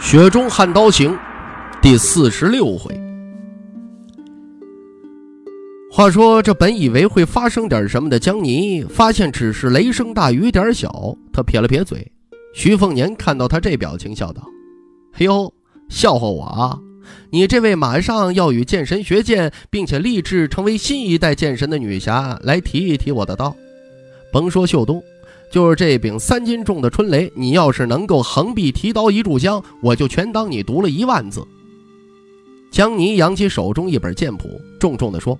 雪中悍刀行》第四十六回。话说，这本以为会发生点什么的江泥，发现只是雷声大雨点小。他撇了撇嘴。徐凤年看到他这表情，笑道：“嘿呦，笑话我啊！你这位马上要与剑神学剑，并且立志成为新一代剑神的女侠，来提一提我的刀。甭说秀东。”就是这柄三斤重的春雷，你要是能够横臂提刀一炷香，我就全当你读了一万字。江泥扬起手中一本剑谱，重重地说：“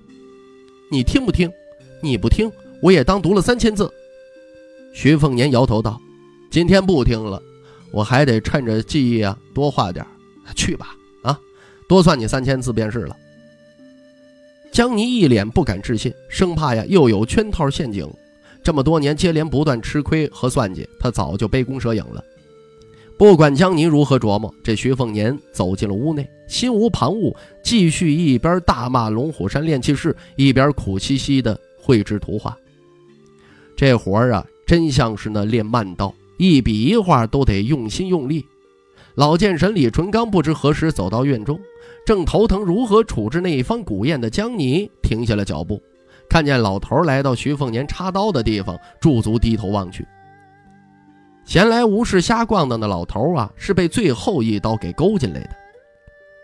你听不听？你不听，我也当读了三千字。”徐凤年摇头道：“今天不听了，我还得趁着记忆啊多画点。去吧，啊，多算你三千字便是了。”江泥一脸不敢置信，生怕呀又有圈套陷阱。这么多年接连不断吃亏和算计，他早就杯弓蛇影了。不管江泥如何琢磨，这徐凤年走进了屋内，心无旁骛，继续一边大骂龙虎山炼气士，一边苦兮兮的绘制图画。这活儿啊，真像是那练慢刀，一笔一画都得用心用力。老剑神李淳刚不知何时走到院中，正头疼如何处置那一方古砚的江泥停下了脚步。看见老头来到徐凤年插刀的地方，驻足低头望去。闲来无事瞎逛荡的老头啊，是被最后一刀给勾进来的。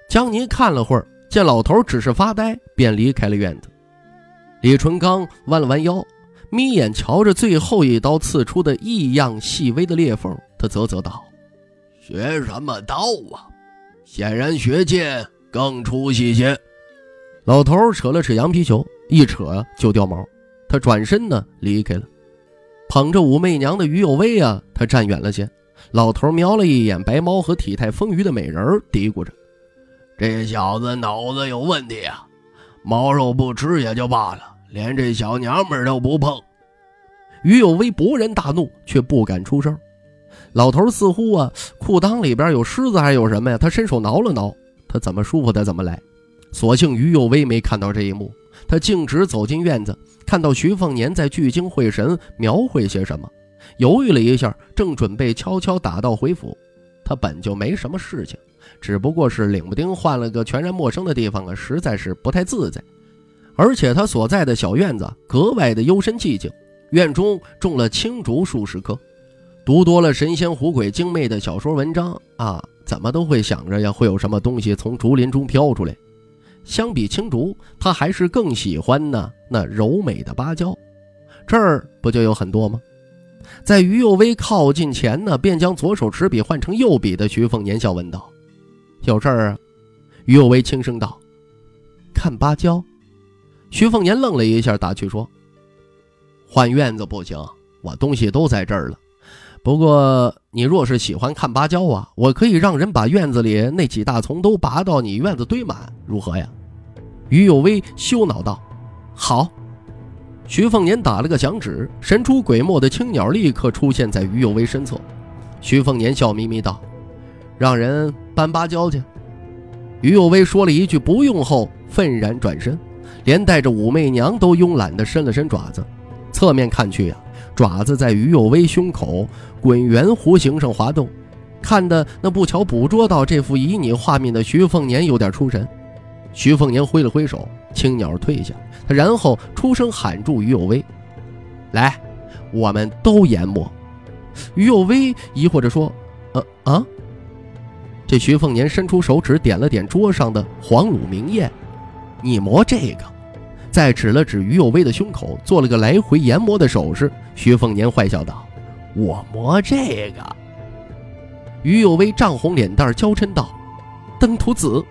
江泥看了会儿，见老头只是发呆，便离开了院子。李淳刚弯了弯腰，眯眼瞧着最后一刀刺出的异样细微的裂缝，他啧啧道：“学什么刀啊？显然学剑更出息些。”老头扯了扯羊皮球。一扯就掉毛，他转身呢离开了，捧着武媚娘的于有威啊，他站远了些。老头瞄了一眼白猫和体态丰腴的美人，嘀咕着：“这小子脑子有问题啊，毛肉不吃也就罢了，连这小娘们都不碰。”于有威勃然大怒，却不敢出声。老头似乎啊，裤裆里边有虱子还有什么呀？他伸手挠了挠，他怎么舒服他怎么来。所幸于有威没看到这一幕。他径直走进院子，看到徐凤年在聚精会神描绘些什么，犹豫了一下，正准备悄悄打道回府。他本就没什么事情，只不过是领不丁换了个全然陌生的地方啊，实在是不太自在。而且他所在的小院子格外的幽深寂静，院中种了青竹数十棵。读多了神仙狐鬼精魅的小说文章啊，怎么都会想着呀，会有什么东西从竹林中飘出来。相比青竹，他还是更喜欢呢那柔美的芭蕉。这儿不就有很多吗？在于右威靠近前呢，便将左手持笔换成右笔的徐凤年笑问道：“有事儿啊？”于右威轻声道：“看芭蕉。”徐凤年愣了一下，打趣说：“换院子不行，我东西都在这儿了。不过你若是喜欢看芭蕉啊，我可以让人把院子里那几大丛都拔到你院子堆满，如何呀？”于有威羞恼道：“好。”徐凤年打了个响指，神出鬼没的青鸟立刻出现在于有威身侧。徐凤年笑眯眯道：“让人搬芭蕉去。”于有威说了一句“不用”后，愤然转身，连带着武媚娘都慵懒地伸了伸爪子。侧面看去呀，爪子在于有威胸口滚圆弧形上滑动，看的那不巧捕捉到这幅旖旎画面的徐凤年有点出神。徐凤年挥了挥手，青鸟退下。他然后出声喊住于有威：“来，我们都研磨。”于有威疑惑着说：“呃啊。”这徐凤年伸出手指点了点桌上的黄卤明艳：“你磨这个。”再指了指于有威的胸口，做了个来回研磨的手势。徐凤年坏笑道：“我磨这个。”于有为涨红脸蛋，娇嗔道：“登徒子。”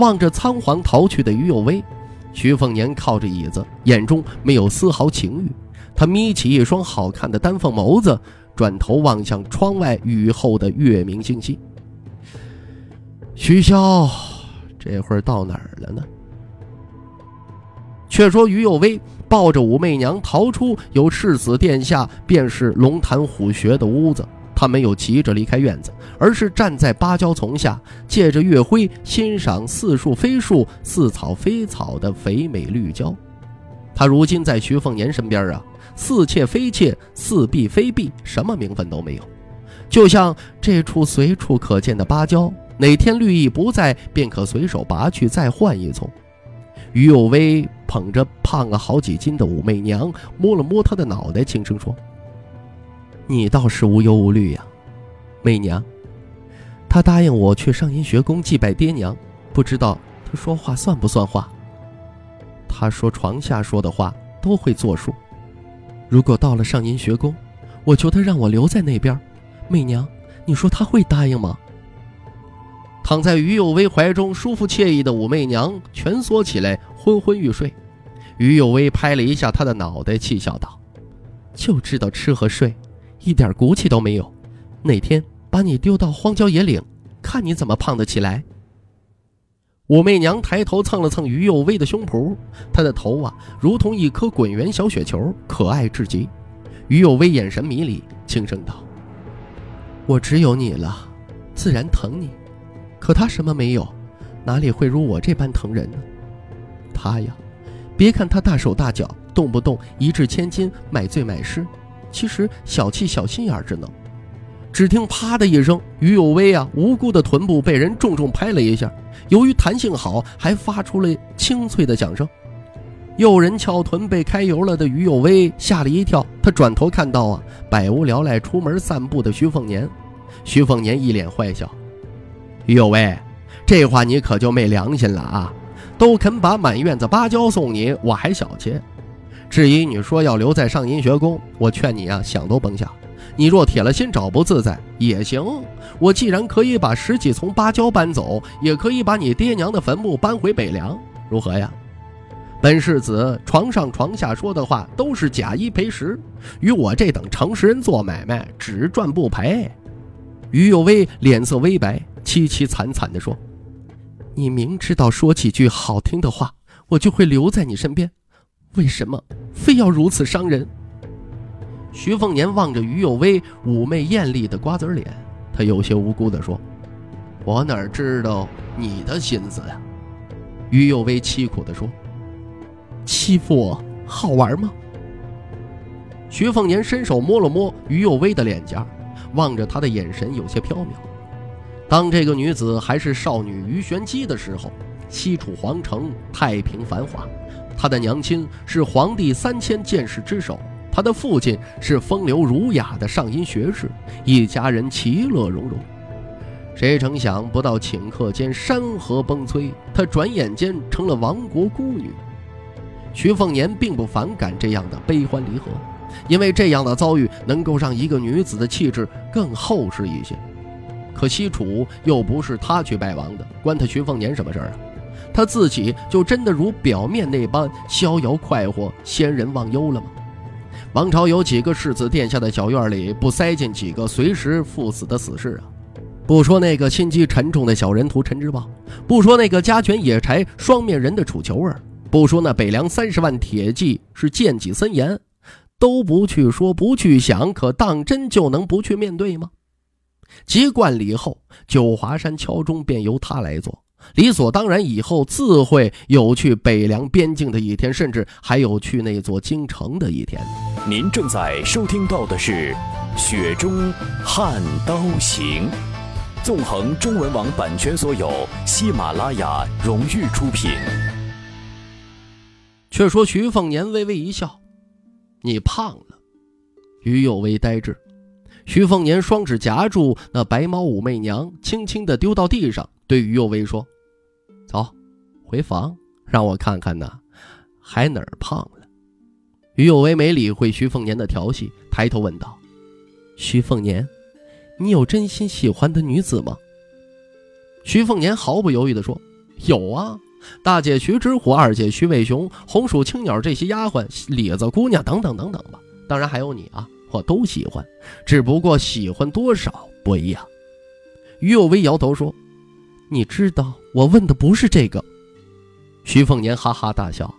望着仓皇逃去的于有威，徐凤年靠着椅子，眼中没有丝毫情欲。他眯起一双好看的丹凤眸子，转头望向窗外雨后的月明星稀。徐骁这会儿到哪儿了呢？却说于有为抱着武媚娘逃出有世子殿下便是龙潭虎穴的屋子，他没有急着离开院子，而是站在芭蕉丛下，借着月辉欣赏似树非树、似草非草的肥美绿蕉。他如今在徐凤年身边啊，似妾非妾，似婢非婢，什么名分都没有，就像这处随处可见的芭蕉，哪天绿意不在，便可随手拔去，再换一丛。于有为捧着胖了好几斤的武媚娘，摸了摸她的脑袋，轻声说：“你倒是无忧无虑呀，媚娘。他答应我去上阴学宫祭拜爹娘，不知道他说话算不算话？他说床下说的话都会作数。如果到了上阴学宫，我求他让我留在那边，媚娘，你说他会答应吗？”躺在于有为怀中舒服惬意的武媚娘蜷缩起来，昏昏欲睡。于有为拍了一下她的脑袋，气笑道：“就知道吃和睡，一点骨气都没有。哪天把你丢到荒郊野岭，看你怎么胖得起来。”武媚娘抬头蹭了蹭于有为的胸脯，她的头啊，如同一颗滚圆小雪球，可爱至极。于有为眼神迷离，轻声道：“我只有你了，自然疼你。”可他什么没有，哪里会如我这般疼人呢？他呀，别看他大手大脚，动不动一掷千金，买醉买诗，其实小气小心眼着呢。只听啪的一声，于有为啊，无辜的臀部被人重重拍了一下，由于弹性好，还发出了清脆的响声。诱人翘臀被开油了的于有为吓了一跳，他转头看到啊，百无聊赖出门散步的徐凤年。徐凤年一脸坏笑。于有为，这话你可就没良心了啊！都肯把满院子芭蕉送你，我还小气。至于你说要留在上阴学宫，我劝你啊，想都甭想。你若铁了心找不自在也行，我既然可以把十几丛芭蕉搬走，也可以把你爹娘的坟墓搬回北凉，如何呀？本世子床上床下说的话都是假一赔十，与我这等诚实人做买卖，只赚不赔。于有为脸色微白。凄凄惨惨地说：“你明知道说几句好听的话，我就会留在你身边，为什么非要如此伤人？”徐凤年望着于有为妩媚艳丽的瓜子脸，他有些无辜地说：“我哪知道你的心思呀？”于有为凄苦地说：“欺负我好玩吗？”徐凤年伸手摸了摸于有为的脸颊，望着他的眼神有些飘渺。当这个女子还是少女于玄机的时候，西楚皇城太平繁华，她的娘亲是皇帝三千剑士之首，她的父亲是风流儒雅的上音学士，一家人其乐融融。谁成想不到顷刻间山河崩摧，她转眼间成了亡国孤女。徐凤年并不反感这样的悲欢离合，因为这样的遭遇能够让一个女子的气质更厚实一些。可西楚又不是他去拜王的，关他徐凤年什么事儿啊？他自己就真的如表面那般逍遥快活、仙人忘忧了吗？王朝有几个世子殿下的小院里不塞进几个随时赴死的死士啊？不说那个心机沉重的小人徒陈之豹，不说那个家犬野柴双面人的楚求儿，不说那北凉三十万铁骑是剑戟森严，都不去说，不去想，可当真就能不去面对吗？接冠礼后，九华山敲钟便由他来做，理所当然。以后自会有去北凉边境的一天，甚至还有去那座京城的一天。您正在收听到的是《雪中悍刀行》，纵横中文网版权所有，喜马拉雅荣誉出品。却说徐凤年微微一笑：“你胖了。”于有为呆滞。徐凤年双指夹住那白毛武媚娘，轻轻地丢到地上，对于右威说：“走，回房，让我看看呐，还哪儿胖了。”于有为没理会徐凤年的调戏，抬头问道：“徐凤年，你有真心喜欢的女子吗？”徐凤年毫不犹豫地说：“有啊，大姐徐之虎，二姐徐伟雄，红薯青鸟这些丫鬟，李子姑娘等等等等吧，当然还有你啊。”我都喜欢，只不过喜欢多少不一样。于有为摇头说：“你知道我问的不是这个。徐凤年哈哈大笑，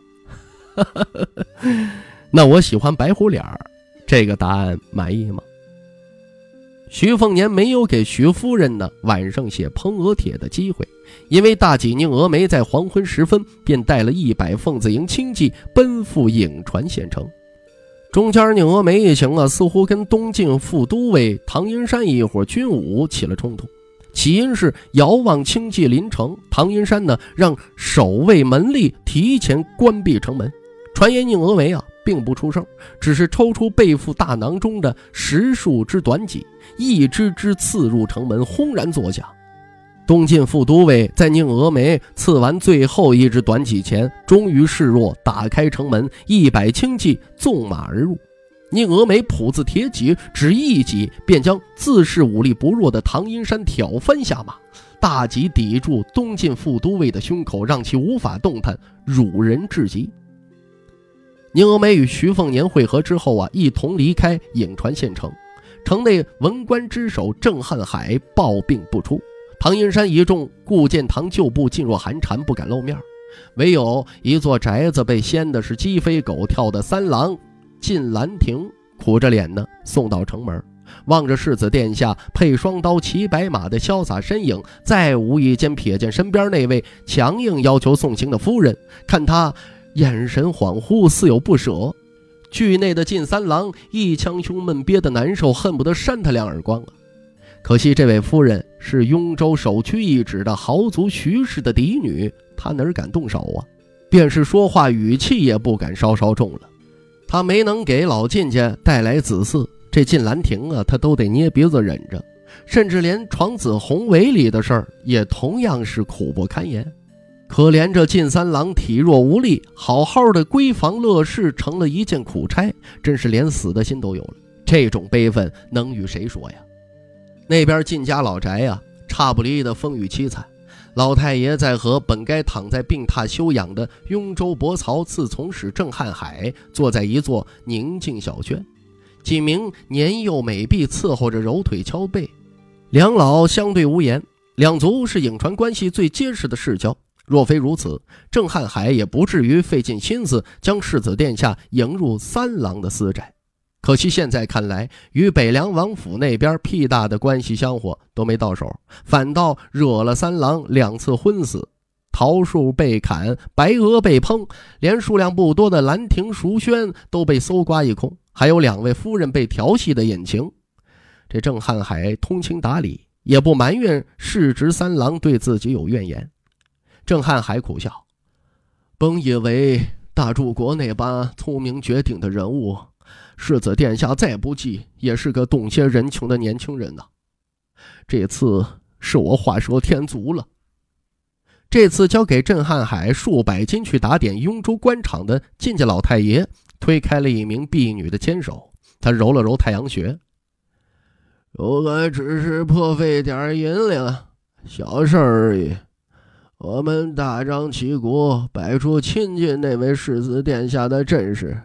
那我喜欢白虎脸儿，这个答案满意吗？徐凤年没有给徐夫人呢晚上写烹鹅帖的机会，因为大济宁峨眉在黄昏时分便带了一百凤子营轻骑奔赴颍川县城。中间宁峨眉一行啊，似乎跟东晋副都尉唐银山一伙军武起了冲突。起因是遥望轻骑临城，唐银山呢让守卫门吏提前关闭城门。传言宁峨眉啊并不出声，只是抽出背负大囊中的十数支短戟，一支支刺入城门，轰然作响。东晋副都尉在宁峨眉刺完最后一支短戟前，终于示弱，打开城门，一百轻骑纵马而入。宁峨眉谱字铁戟，只一戟便将自恃武力不弱的唐阴山挑翻下马，大戟抵住东晋副都尉的胸口，让其无法动弹，辱人至极。宁峨眉与徐凤年会合之后啊，一同离开颍川县城。城内文官之首郑瀚海抱病不出，唐阴山一众顾建堂旧部噤若寒蝉，不敢露面，唯有一座宅子被掀的是鸡飞狗跳的三郎。进兰亭，苦着脸呢，送到城门，望着世子殿下配双刀骑白马的潇洒身影，再无意间瞥见身边那位强硬要求送行的夫人，看他眼神恍惚，似有不舍。剧内的靳三郎一腔胸闷，憋得难受，恨不得扇他两耳光啊！可惜这位夫人是雍州首屈一指的豪族徐氏的嫡女，她哪敢动手啊？便是说话语气也不敢稍稍重了。他没能给老靳家带来子嗣，这靳兰亭啊，他都得捏鼻子忍着，甚至连闯子宏围里的事儿也同样是苦不堪言。可怜这靳三郎体弱无力，好好的闺房乐事成了一件苦差，真是连死的心都有了。这种悲愤能与谁说呀？那边靳家老宅呀，差不离的风雨凄惨。老太爷在和本该躺在病榻休养的雍州伯曹侍从使郑瀚海坐在一座宁静小轩，几名年幼美婢伺候着揉腿敲背，两老相对无言。两族是颍川关系最结实的世交，若非如此，郑瀚海也不至于费尽心思将世子殿下迎入三郎的私宅。可惜现在看来，与北凉王府那边屁大的关系香火都没到手，反倒惹了三郎两次昏死，桃树被砍，白鹅被烹，连数量不多的兰亭淑轩都被搜刮一空，还有两位夫人被调戏的隐情。这郑瀚海通情达理，也不埋怨世侄三郎对自己有怨言。郑瀚海苦笑，本以为大柱国那般聪明绝顶的人物。世子殿下再不济，也是个懂些人情的年轻人呐。这次是我画蛇添足了。这次交给郑瀚海数百金去打点雍州官场的靳家老太爷，推开了一名婢女的牵手，他揉了揉太阳穴。如果只是破费点银两，小事而已。我们大张旗鼓摆出亲近那位世子殿下的阵势。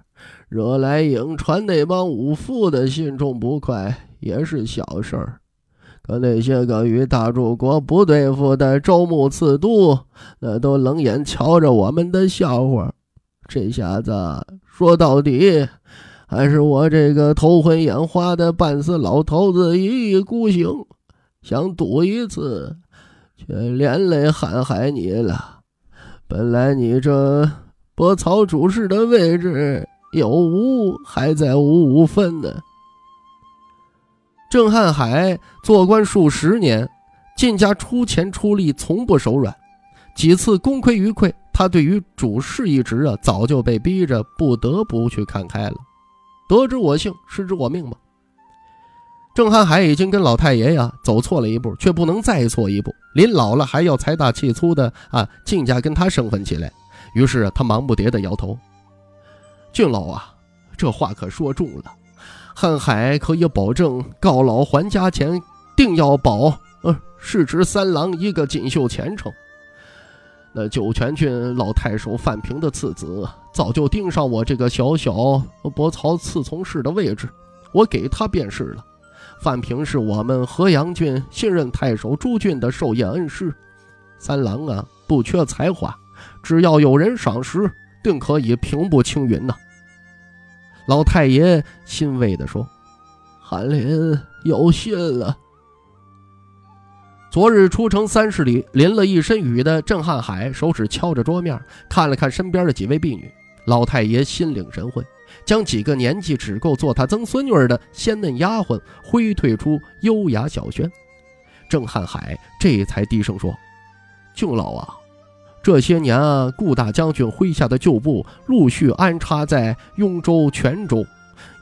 惹来颍川那帮武夫的心中不快也是小事儿，可那些个与大柱国不对付的州牧刺都，那都冷眼瞧着我们的笑话。这下子说到底，还是我这个头昏眼花的半死老头子一意孤行，想赌一次，却连累瀚海你了。本来你这拨草主事的位置。有无还在五五分呢。郑汉海做官数十年，靳家出钱出力，从不手软。几次功亏一篑，他对于主事一职啊，早就被逼着不得不去看开了。得之我幸，失之我命吧。郑汉海已经跟老太爷呀走错了一步，却不能再错一步。临老了还要财大气粗的啊，靳家跟他生分起来。于是他忙不迭的摇头。俊老啊，这话可说重了。瀚海可以保证告老还家前，定要保呃世侄三郎一个锦绣前程。那酒泉郡老太守范平的次子，早就盯上我这个小小伯曹次从事的位置，我给他便是了。范平是我们河阳郡新任太守朱俊的授业恩师，三郎啊，不缺才华，只要有人赏识，定可以平步青云呐。老太爷欣慰地说：“韩林有信了。”昨日出城三十里，淋了一身雨的郑汉海，手指敲着桌面，看了看身边的几位婢女。老太爷心领神会，将几个年纪只够做他曾孙女的鲜嫩丫鬟挥退出优雅小轩。郑汉海这才低声说：“舅老啊，这些年，顾大将军麾下的旧部陆续安插在雍州、泉州，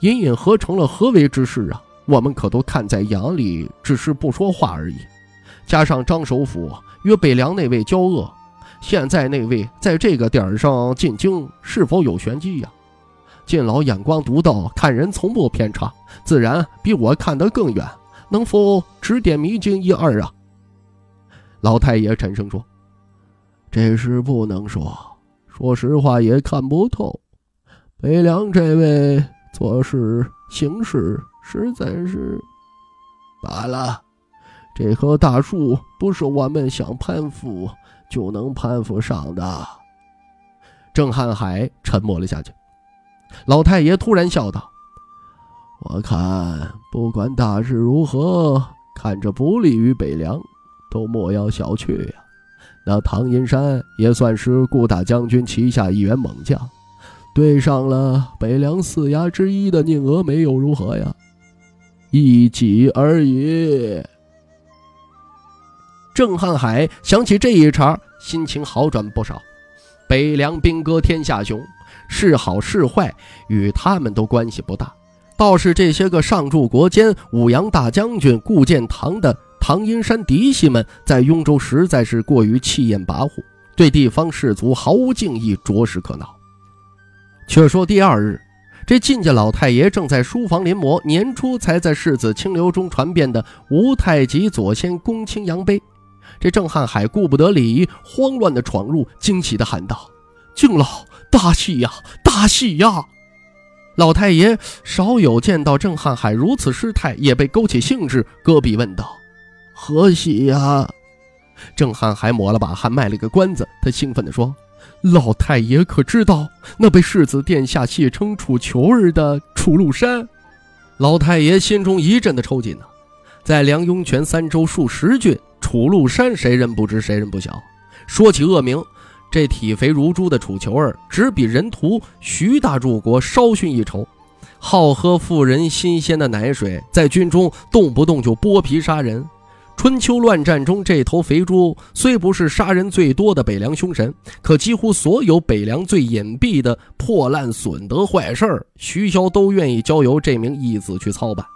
隐隐合成了合围之势啊？我们可都看在眼里，只是不说话而已。”加上张首府与北凉那位交恶，现在那位在这个点上进京，是否有玄机呀？晋老眼光独到，看人从不偏差，自然比我看得更远，能否指点迷津一二啊？老太爷沉声说：“这事不能说，说实话也看不透。北凉这位做事行事，实在是罢了。”这棵大树不是我们想攀附就能攀附上的。郑汉海沉默了下去。老太爷突然笑道：“我看不管大事如何，看着不利于北凉，都莫要小觑呀。那唐银山也算是顾大将军旗下一员猛将，对上了北凉四衙之一的宁峨眉又如何呀？一己而已。”郑汉海想起这一茬，心情好转不少。北凉兵戈天下雄，是好是坏与他们都关系不大，倒是这些个上柱国监武阳大将军顾建堂的唐阴山嫡系们，在雍州实在是过于气焰跋扈，对地方士族毫无敬意，着实可恼。却说第二日，这晋家老太爷正在书房临摹年初才在世子清流中传遍的吴太极左迁公卿扬碑。这郑汉海顾不得礼仪，慌乱地闯入，惊喜地喊道：“敬老，大喜呀，大喜呀！”老太爷少有见到郑汉海如此失态，也被勾起兴致，戈壁问道：“何喜呀？”郑汉海抹了把汗，卖了个关子。他兴奋地说：“老太爷可知道那被世子殿下戏称楚囚儿的楚禄山？”老太爷心中一阵的抽筋呢，在梁雍泉三州数十郡。楚禄山谁人不知，谁人不晓？说起恶名，这体肥如猪的楚囚儿，只比人屠徐大柱国稍逊一筹。好喝妇人新鲜的奶水，在军中动不动就剥皮杀人。春秋乱战中，这头肥猪虽不是杀人最多的北凉凶神，可几乎所有北凉最隐蔽的破烂损德坏事，徐骁都愿意交由这名义子去操办。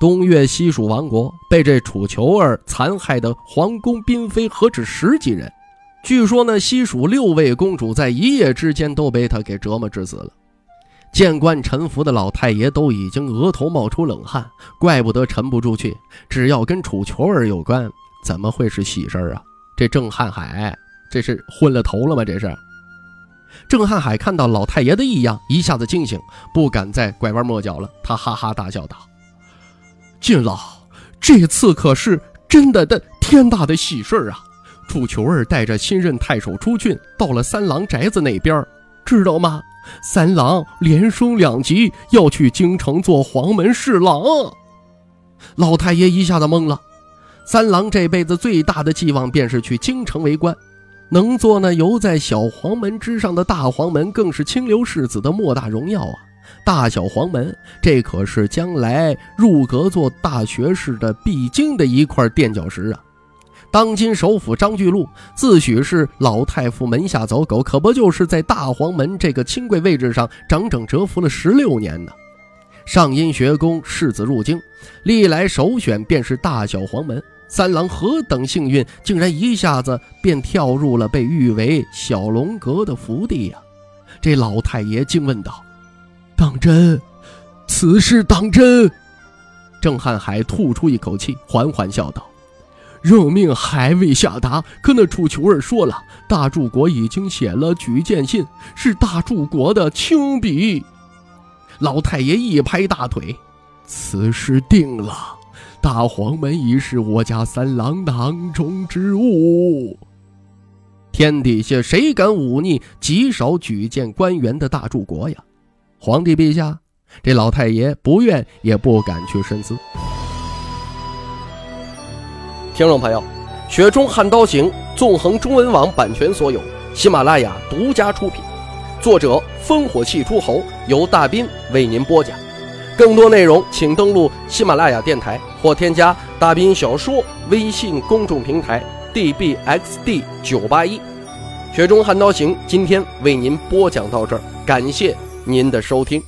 东越西蜀王国被这楚求儿残害的皇宫嫔妃何止十几人？据说呢西蜀六位公主在一夜之间都被他给折磨致死了。见惯臣服的老太爷都已经额头冒出冷汗，怪不得沉不住气。只要跟楚求儿有关，怎么会是喜事儿啊？这郑汉海这是昏了头了吗？这是。郑汉海看到老太爷的异样，一下子惊醒，不敢再拐弯抹角了。他哈哈大笑道。晋老，这次可是真的的天大的喜事儿啊！楚球儿带着新任太守出郡，到了三郎宅子那边，知道吗？三郎连升两级，要去京城做黄门侍郎。老太爷一下子懵了。三郎这辈子最大的寄望便是去京城为官，能做那游在小黄门之上的大黄门，更是清流世子的莫大荣耀啊！大小黄门，这可是将来入阁做大学士的必经的一块垫脚石啊！当今首辅张巨鹿自诩是老太傅门下走狗，可不就是在大黄门这个清贵位置上整整蛰伏了十六年呢？上阴学宫世子入京，历来首选便是大小黄门。三郎何等幸运，竟然一下子便跳入了被誉为小龙阁的福地呀！这老太爷惊问道。当真，此事当真。郑汉海吐出一口气，缓缓笑道：“任命还未下达，可那楚求儿说了，大柱国已经写了举荐信，是大柱国的亲笔。”老太爷一拍大腿：“此事定了，大黄门已是我家三郎囊中之物。天底下谁敢忤逆极少举荐官员的大柱国呀？皇帝陛下，这老太爷不愿也不敢去深思。听众朋友，《雪中悍刀行》纵横中文网版权所有，喜马拉雅独家出品，作者烽火戏诸侯，由大斌为您播讲。更多内容请登录喜马拉雅电台或添加大斌小说微信公众平台 dbxd 九八一。《雪中悍刀行》今天为您播讲到这儿，感谢您的收听。